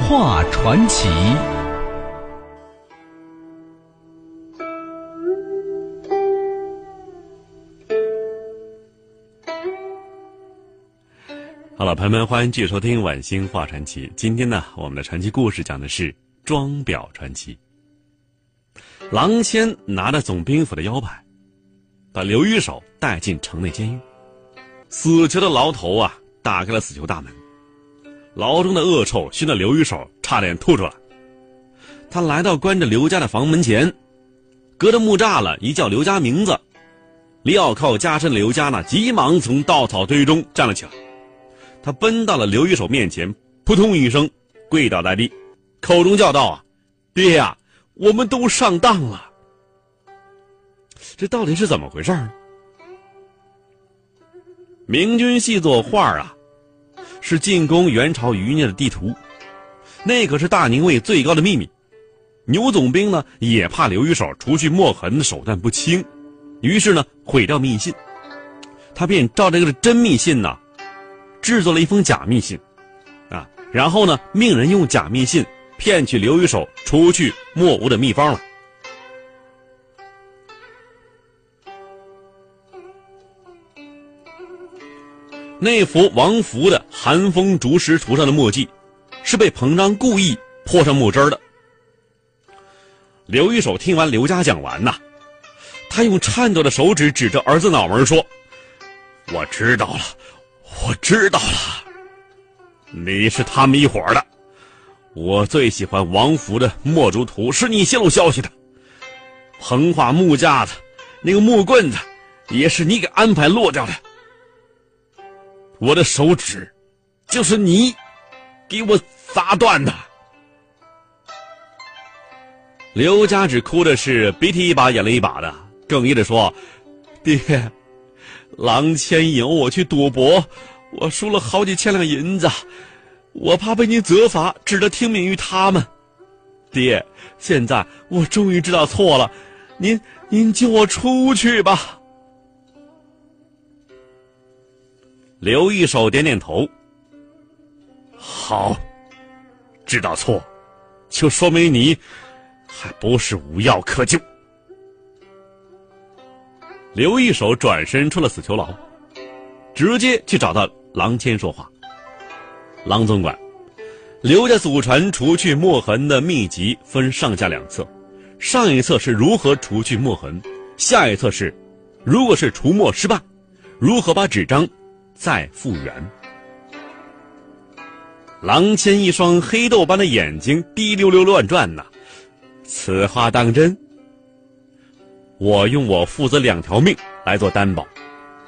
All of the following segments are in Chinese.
画传奇。好了，朋友们，欢迎继续收听《晚星画传奇》。今天呢，我们的传奇故事讲的是装裱传奇。郎谦拿着总兵府的腰牌，把刘玉手带进城内监狱。死囚的牢头啊，打开了死囚大门，牢中的恶臭熏得刘一手差点吐出来。他来到关着刘家的房门前，隔着木栅栏一叫刘家名字，镣铐加身的刘家呢，急忙从稻草堆中站了起来。他奔到了刘一手面前，扑通一声跪倒在地，口中叫道：“啊，爹呀，我们都上当了。这到底是怎么回事儿？”明君细作画啊，是进攻元朝余孽的地图，那可是大宁卫最高的秘密。牛总兵呢也怕刘玉手除去墨痕的手段不轻，于是呢毁掉密信，他便照这个真密信呢。制作了一封假密信，啊，然后呢，命人用假密信骗取刘玉手除去墨污的秘方了。那幅王福的寒风竹石图上的墨迹，是被彭章故意泼上墨汁的。刘一手听完刘家讲完呐，他用颤抖的手指指着儿子脑门说：“我知道了。”我知道了，你是他们一伙的。我最喜欢王福的墨竹图，是你泄露消息的。横画木架子，那个木棍子，也是你给安排落掉的。我的手指，就是你给我砸断的。刘家只哭的是鼻涕一把眼泪一把的，哽咽着说：“爹。”郎谦引我去赌博，我输了好几千两银子，我怕被您责罚，只得听命于他们。爹，现在我终于知道错了，您您救我出去吧。刘一手点点头。好，知道错，就说明你还不是无药可救。刘一手转身出了死囚牢，直接去找到郎谦说话。郎总管，刘家祖传除去墨痕的秘籍分上下两册，上一册是如何除去墨痕，下一册是，如果是除墨失败，如何把纸张再复原。郎谦一双黑豆般的眼睛滴溜溜乱转呐，此话当真？我用我父子两条命来做担保，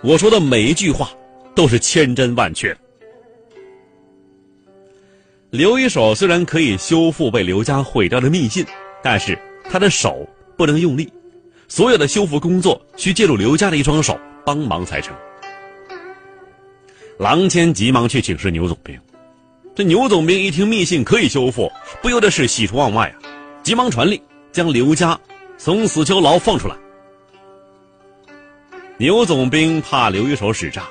我说的每一句话都是千真万确。刘一手虽然可以修复被刘家毁掉的密信，但是他的手不能用力，所有的修复工作需借助刘家的一双手帮忙才成。郎谦急忙去请示牛总兵，这牛总兵一听密信可以修复，不由得是喜出望外啊，急忙传令将刘家。从死囚牢放出来。牛总兵怕刘一手使诈，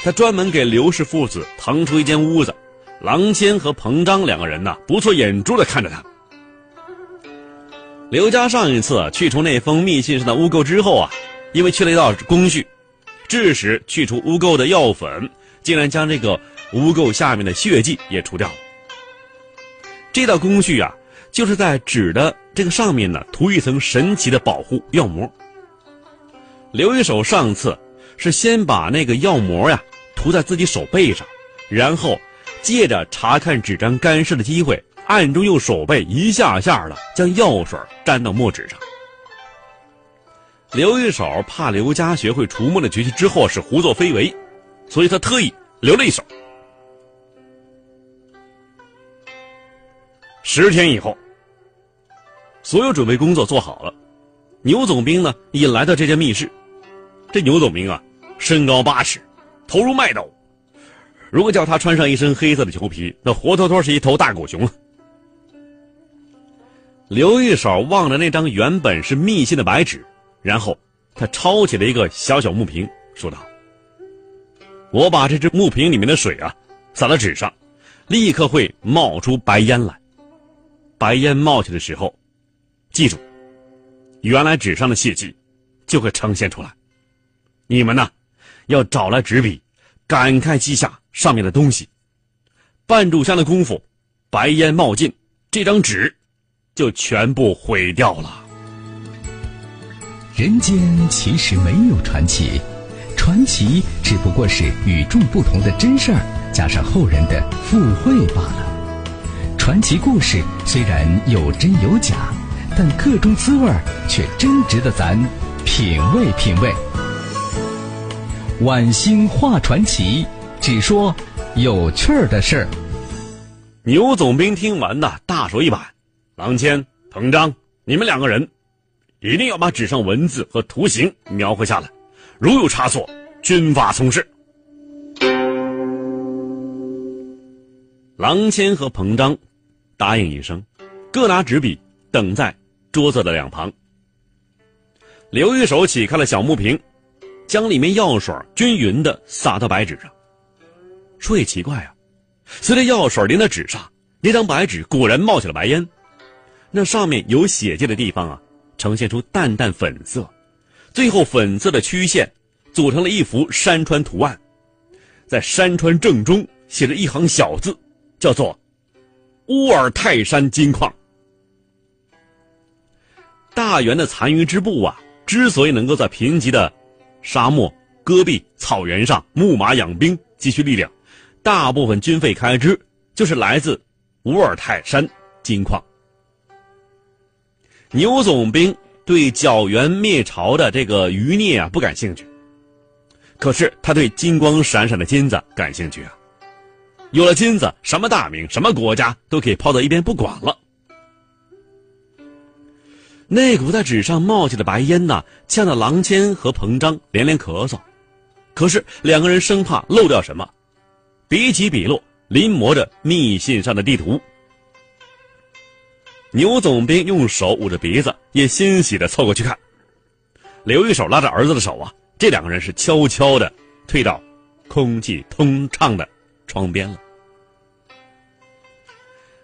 他专门给刘氏父子腾出一间屋子，郎谦和彭章两个人呢，不错眼珠的看着他。刘家上一次去除那封密信上的污垢之后啊，因为去了一道工序，致使去除污垢的药粉竟然将这个污垢下面的血迹也除掉了。这道工序啊。就是在纸的这个上面呢，涂一层神奇的保护药膜。刘一手上次是先把那个药膜呀涂在自己手背上，然后借着查看纸张干湿的机会，暗中用手背一下下的将药水沾到墨纸上。刘一手怕刘家学会除墨的绝技之后是胡作非为，所以他特意留了一手。十天以后，所有准备工作做好了，牛总兵呢也来到这间密室。这牛总兵啊，身高八尺，头如麦斗。如果叫他穿上一身黑色的裘皮，那活脱脱是一头大狗熊！刘一手望着那张原本是密信的白纸，然后他抄起了一个小小木瓶，说道：“我把这只木瓶里面的水啊，洒到纸上，立刻会冒出白烟来。白烟冒起的时候，记住，原来纸上的血迹就会呈现出来。你们呢，要找来纸笔，赶快记下。”上面的东西，半炷香的功夫，白烟冒尽，这张纸就全部毁掉了。人间其实没有传奇，传奇只不过是与众不同的真事儿加上后人的附会罢了。传奇故事虽然有真有假，但各种滋味儿却真值得咱品味品味。晚星画传奇。只说有趣儿的事儿。牛总兵听完呐，大手一摆：“郎谦、彭章，你们两个人一定要把纸上文字和图形描绘下来，如有差错，军法从事。”郎谦和彭章答应一声，各拿纸笔，等在桌子的两旁。刘玉手起开了小木瓶，将里面药水均匀的洒到白纸上。说也奇怪啊，随着药水淋到纸上，那张白纸果然冒起了白烟。那上面有血迹的地方啊，呈现出淡淡粉色，最后粉色的曲线组成了一幅山川图案，在山川正中写着一行小字，叫做“乌尔泰山金矿”。大元的残余支部啊，之所以能够在贫瘠的沙漠、戈壁、草原上牧马养兵，积蓄力量。大部分军费开支就是来自乌尔泰山金矿。牛总兵对剿元灭朝的这个余孽啊不感兴趣，可是他对金光闪闪的金子感兴趣啊。有了金子，什么大名、什么国家都可以抛到一边不管了。那股在纸上冒起的白烟呐，呛得郎谦和彭章连连咳嗽，可是两个人生怕漏掉什么。笔起笔落，临摹着密信上的地图。牛总兵用手捂着鼻子，也欣喜的凑过去看。刘一手拉着儿子的手啊，这两个人是悄悄的退到空气通畅的窗边了。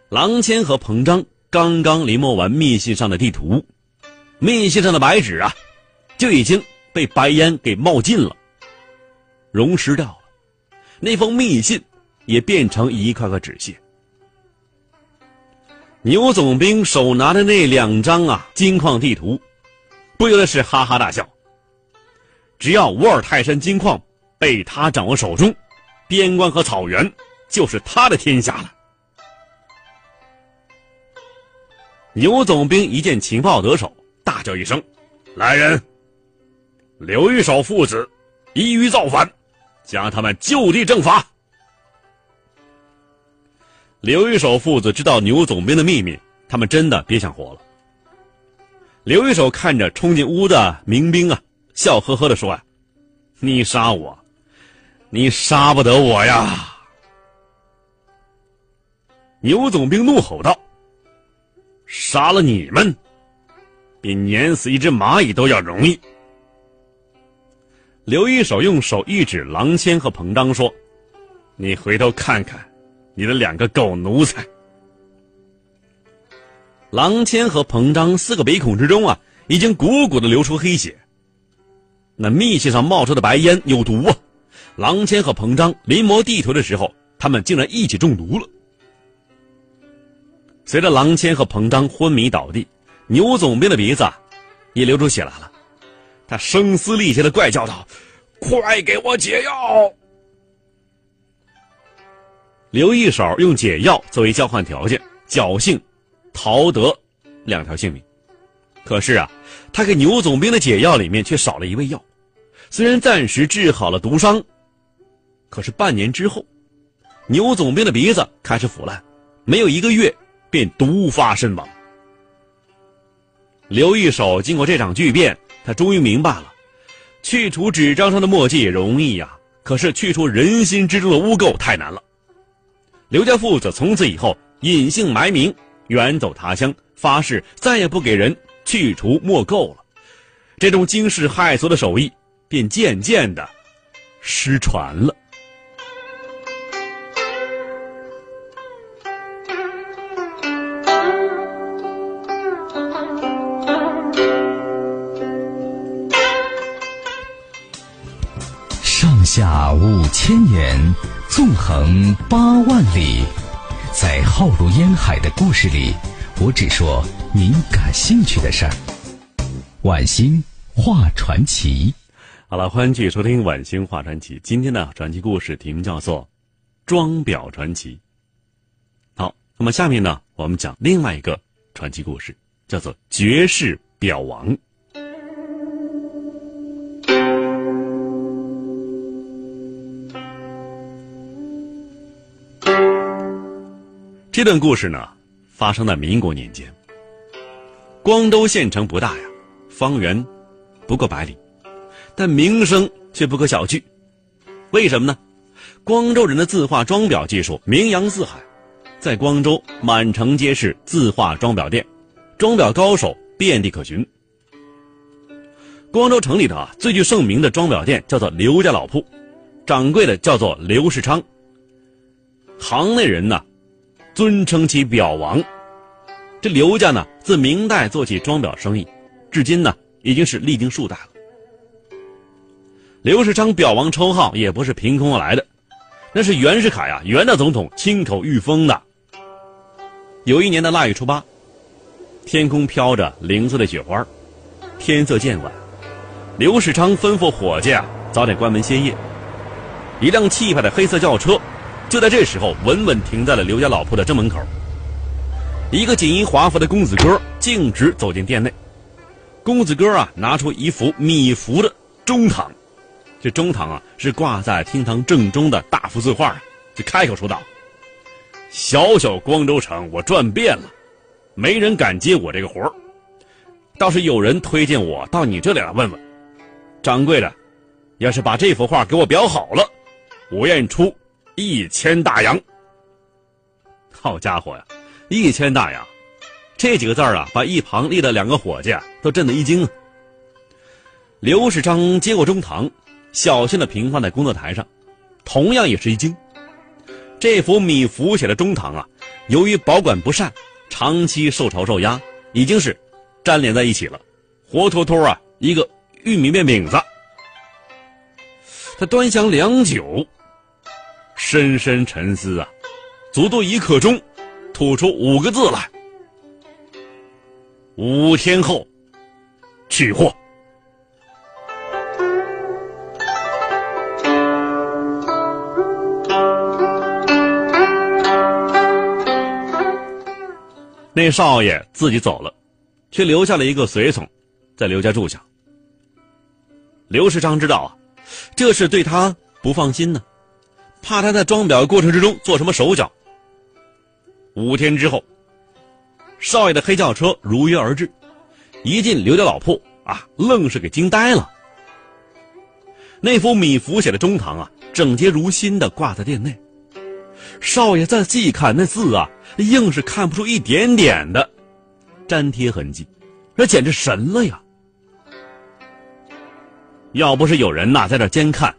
郎谦和彭章刚刚临摹完密信上的地图，密信上的白纸啊，就已经被白烟给冒尽了，溶蚀掉了。那封密信也变成一块块纸屑。牛总兵手拿着那两张啊金矿地图，不由得是哈哈大笑。只要乌尔泰山金矿被他掌握手中，边关和草原就是他的天下了。牛总兵一见情报得手，大叫一声：“来人！刘玉手父子一于造反。”将他们就地正法。刘一手父子知道牛总兵的秘密，他们真的别想活了。刘一手看着冲进屋的民兵啊，笑呵呵的说：“呀，你杀我，你杀不得我呀！”牛总兵怒吼道：“杀了你们，比碾死一只蚂蚁都要容易。”刘一手用手一指郎谦和彭章，说：“你回头看看，你的两个狗奴才。”郎谦和彭章四个鼻孔之中啊，已经鼓鼓的流出黑血。那密气上冒出的白烟有毒啊！郎谦和彭章临摹地图的时候，他们竟然一起中毒了。随着郎谦和彭章昏迷倒地，牛总兵的鼻子也流出血来了。他声嘶力竭的怪叫道：“快给我解药！”刘一手用解药作为交换条件，侥幸逃得两条性命。可是啊，他给牛总兵的解药里面却少了一味药。虽然暂时治好了毒伤，可是半年之后，牛总兵的鼻子开始腐烂，没有一个月便毒发身亡。刘一手经过这场巨变，他终于明白了：去除纸张上的墨迹容易呀，可是去除人心之中的污垢太难了。刘家父子从此以后隐姓埋名，远走他乡，发誓再也不给人去除墨垢了。这种惊世骇俗的手艺便渐渐的失传了。上下五千年，纵横八万里，在浩如烟海的故事里，我只说您感兴趣的事儿。晚星画传奇，好了，欢迎继续收听晚星画传奇。今天的传奇故事题目叫做《装裱传奇》。好，那么下面呢，我们讲另外一个传奇故事，叫做《绝世表王》。这段故事呢，发生在民国年间。光州县城不大呀，方圆不过百里，但名声却不可小觑。为什么呢？光州人的字画装裱技术名扬四海，在光州满城皆是字画装裱店，装裱高手遍地可寻。光州城里头啊，最具盛名的装裱店叫做刘家老铺，掌柜的叫做刘世昌。行内人呢。尊称其表王，这刘家呢，自明代做起装裱生意，至今呢，已经是历经数代了。刘世昌表王称号也不是凭空而来的，那是袁世凯啊，袁大总统亲口御封的。有一年的腊月初八，天空飘着零碎的雪花，天色渐晚，刘世昌吩咐伙计啊，早点关门歇业。一辆气派的黑色轿车。就在这时候，稳稳停在了刘家老铺的正门口。一个锦衣华服的公子哥径直走进店内。公子哥啊，拿出一幅米芾的中堂，这中堂啊是挂在厅堂正中的大幅字画，就开口说道：“小小光州城，我转遍了，没人敢接我这个活儿，倒是有人推荐我到你这里来问问。掌柜的，要是把这幅画给我裱好了，我愿意出。”一千大洋，好家伙呀！一千大洋，这几个字儿啊，把一旁立的两个伙计啊都震得一惊。刘世昌接过中堂，小心的平放在工作台上，同样也是一惊。这幅米芾写的中堂啊，由于保管不善，长期受潮受压，已经是粘连在一起了，活脱脱啊一个玉米面饼子。他端详良久。深深沉思啊，足足一刻钟，吐出五个字来：“五天后取货。”那少爷自己走了，却留下了一个随从，在刘家住下。刘世昌知道啊，这是对他不放心呢。怕他在装裱过程之中做什么手脚。五天之后，少爷的黑轿车如约而至，一进刘家老铺啊，愣是给惊呆了。那幅米芾写的中堂啊，整洁如新的挂在店内。少爷再细看那字啊，硬是看不出一点点的粘贴痕迹，这简直神了呀！要不是有人呐在这监看，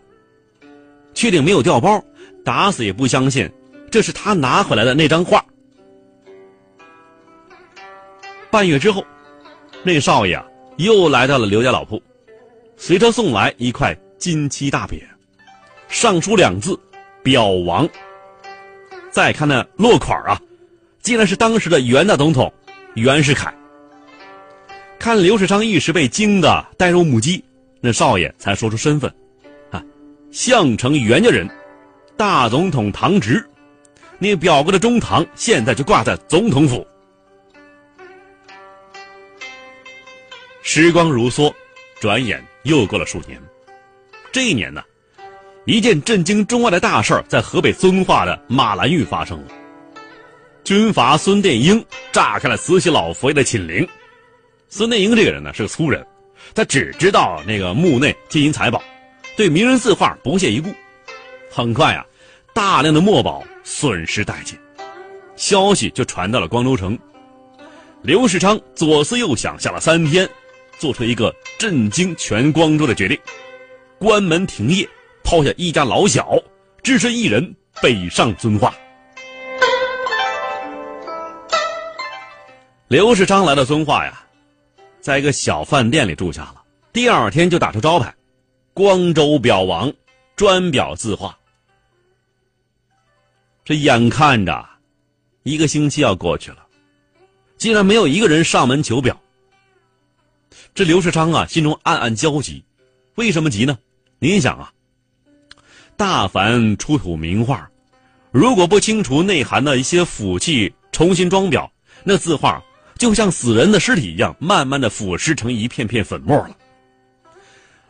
确定没有掉包。打死也不相信，这是他拿回来的那张画。半月之后，那少爷啊又来到了刘家老铺，随车送来一块金漆大匾，上书两字“表王”。再看那落款啊，竟然是当时的袁大总统袁世凯。看刘世昌一时被惊得呆若木鸡，那少爷才说出身份，啊，项城袁家人。大总统堂侄，那表哥的中堂现在就挂在总统府。时光如梭，转眼又过了数年。这一年呢，一件震惊中外的大事儿在河北遵化的马兰峪发生了。军阀孙殿英炸开了慈禧老佛爷的寝陵。孙殿英这个人呢是个粗人，他只知道那个墓内金银财宝，对名人字画不屑一顾。很快啊，大量的墨宝损失殆尽，消息就传到了光州城。刘世昌左思右想，想了三天，做出一个震惊全光州的决定：关门停业，抛下一家老小，只身一人北上遵化。刘世昌来到遵化呀，在一个小饭店里住下了。第二天就打出招牌：“光州表王，专表字画。”这眼看着一个星期要过去了，竟然没有一个人上门求表。这刘世昌啊，心中暗暗焦急。为什么急呢？您想啊，大凡出土名画，如果不清除内涵的一些腐气，重新装裱，那字画就像死人的尸体一样，慢慢的腐蚀成一片片粉末了。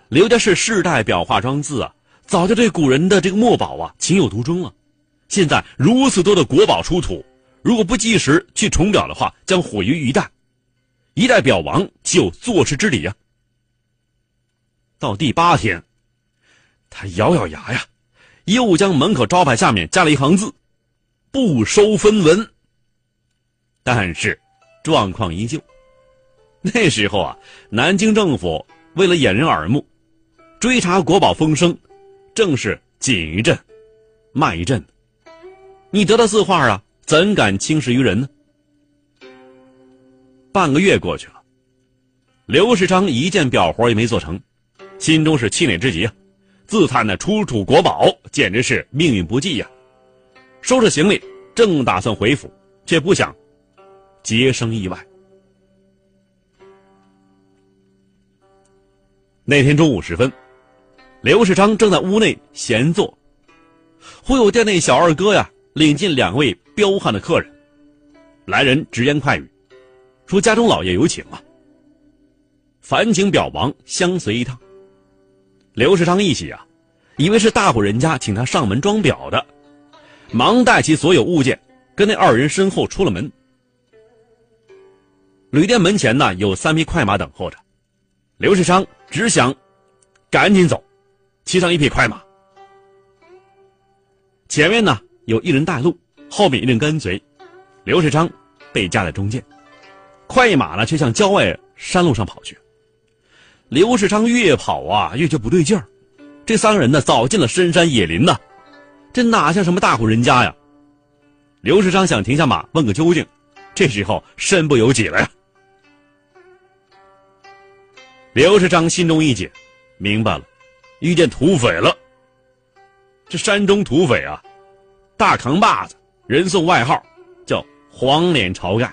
刘家是世代裱画装字啊，早就对古人的这个墨宝啊情有独钟了。现在如此多的国宝出土，如果不及时去重裱的话，将毁于一旦。一代表王岂有坐视之理呀？到第八天，他咬咬牙呀，又将门口招牌下面加了一行字：“不收分文。”但是，状况依旧。那时候啊，南京政府为了掩人耳目，追查国宝风声，正是紧一阵，慢一阵。你得到字画啊，怎敢轻视于人呢？半个月过去了，刘世昌一件表活也没做成，心中是气馁之极啊，自叹那出土国宝简直是命运不济呀。收拾行李，正打算回府，却不想接生意外。那天中午时分，刘世昌正在屋内闲坐，忽有店内小二哥呀。领进两位彪悍的客人，来人直言快语，说家中老爷有请啊。烦请表王相随一趟。刘世昌一喜啊，以为是大户人家请他上门装裱的，忙带起所有物件，跟那二人身后出了门。旅店门前呢，有三匹快马等候着，刘世昌只想赶紧走，骑上一匹快马，前面呢。有一人带路，后面一人跟随，刘世昌被夹在中间，快马呢却向郊外山路上跑去。刘世昌越跑啊越觉不对劲儿，这三个人呢早进了深山野林呐，这哪像什么大户人家呀？刘世昌想停下马问个究竟，这时候身不由己了呀。刘世昌心中一紧，明白了，遇见土匪了。这山中土匪啊！大扛把子，人送外号叫黄脸晁盖。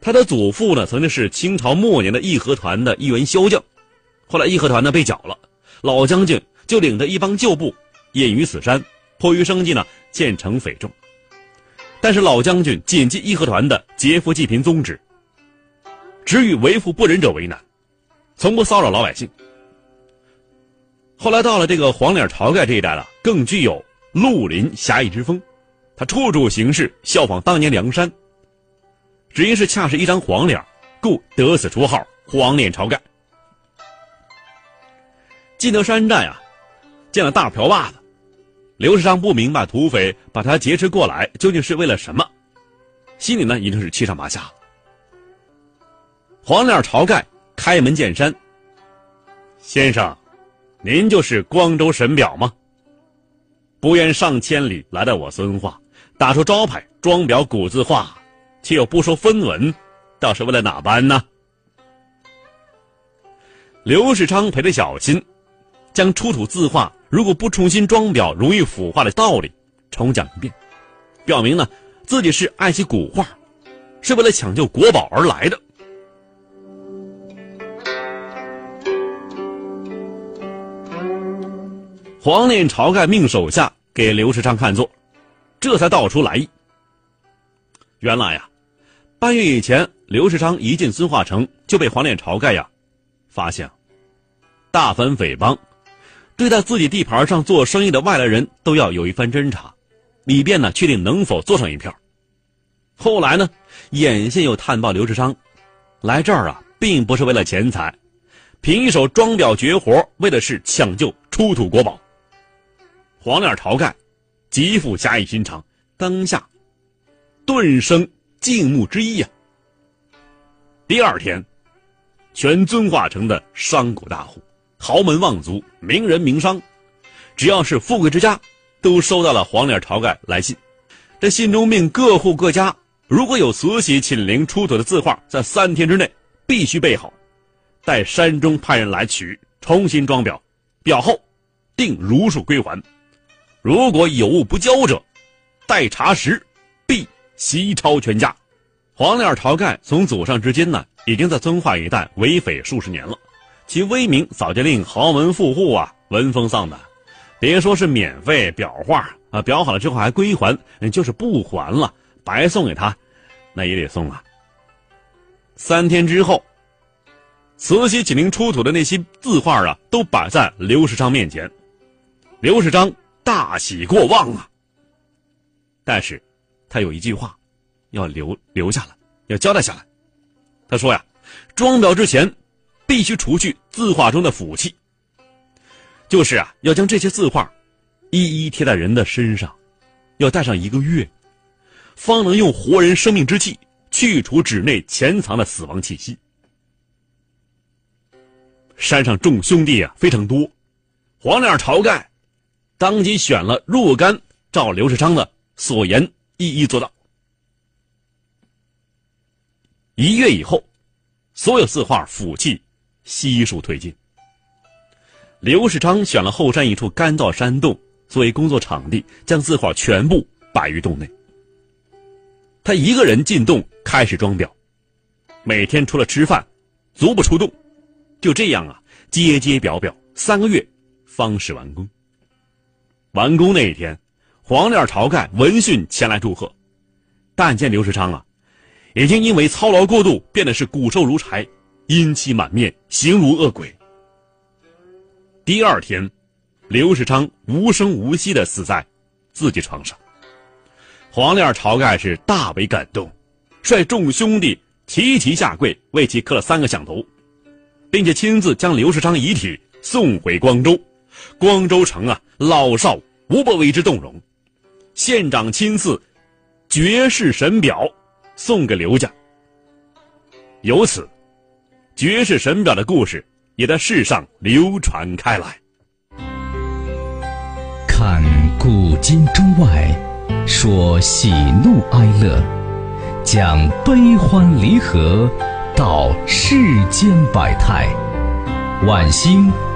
他的祖父呢，曾经是清朝末年的义和团的一员骁将，后来义和团呢被剿了，老将军就领着一帮旧部隐于此山，迫于生计呢建成匪众。但是老将军谨记义和团的劫富济贫宗旨，只与为富不仁者为难，从不骚扰老百姓。后来到了这个黄脸晁盖这一代了，更具有。绿林侠义之风，他处处行事效仿当年梁山。只因是恰是一张黄脸，故得此绰号“黄脸晁盖”。进得山寨啊，见了大瓢把子，刘世昌不明白土匪把他劫持过来究竟是为了什么，心里呢已经是七上八下。黄脸晁盖开门见山：“先生，您就是光州神表吗？”不愿上千里来到我孙化，打出招牌装裱古字画，却又不收分文，倒是为了哪般呢？刘世昌陪着小心，将出土字画如果不重新装裱容易腐化的道理重讲一遍，表明呢自己是爱惜古画，是为了抢救国宝而来的。黄脸晁盖命手下。给刘世昌看座，这才道出来意。原来呀，半月以前，刘世昌一进孙化城就被黄脸晁盖呀发现，大凡匪帮，对待自己地盘上做生意的外来人都要有一番侦查，以便呢确定能否做上一票。后来呢，眼线又探报刘世昌，来这儿啊，并不是为了钱财，凭一手装裱绝活，为的是抢救出土国宝。黄脸晁盖极富侠义心肠，当下顿生敬慕之意啊。第二天，全遵化城的商贾大户、豪门望族、名人名商，只要是富贵之家，都收到了黄脸晁盖来信。这信中命各户各家，如果有慈禧亲临出土的字画，在三天之内必须备好，待山中派人来取，重新装裱，裱后定如数归还。如果有物不交者，待查实，必袭抄全家。黄脸晁盖从祖上至今呢，已经在遵化一带为匪数十年了，其威名早就令豪门富户啊闻风丧胆。别说是免费裱画啊，裱好了之后还归还，就是不还了，白送给他，那也得送啊。三天之后，慈禧紧邻出土的那些字画啊，都摆在刘世昌面前，刘世昌。大喜过望啊！但是，他有一句话，要留留下来，要交代下来。他说呀，装裱之前，必须除去字画中的腐气，就是啊，要将这些字画一一贴在人的身上，要戴上一个月，方能用活人生命之气去除纸内潜藏的死亡气息。山上众兄弟啊非常多，黄脸晁盖。当即选了若干，照刘世昌的所言一一做到。一月以后，所有字画辅器悉数推进。刘世昌选了后山一处干燥山洞作为工作场地，将字画全部摆于洞内。他一个人进洞开始装裱，每天除了吃饭，足不出洞。就这样啊，接接裱裱，三个月方使完工。完工那一天，黄脸晁盖闻讯前来祝贺，但见刘世昌啊，已经因为操劳过度，变得是骨瘦如柴，阴气满面，形如恶鬼。第二天，刘世昌无声无息的死在自己床上。黄脸晁盖是大为感动，率众兄弟齐齐下跪为其磕了三个响头，并且亲自将刘世昌遗体送回光州。光州城啊，老少无不为之动容。县长亲赐绝世神表送给刘家，由此绝世神表的故事也在世上流传开来。看古今中外，说喜怒哀乐，讲悲欢离合，道世间百态，晚星。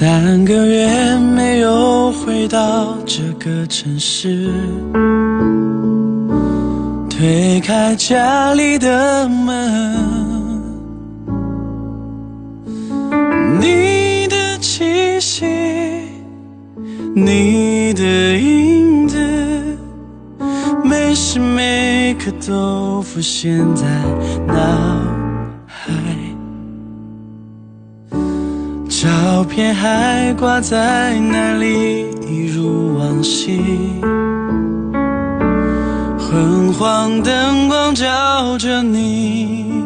三个月没有回到这个城市，推开家里的门，你的气息，你的影子，每时每刻都浮现在脑。片还挂在那里，一如往昔。昏黄灯光照着你，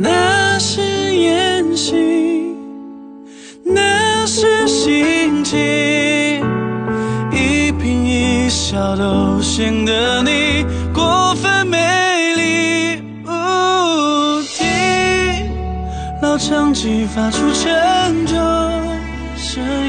那是演戏，那是心情，一颦一笑都显得你发出沉重声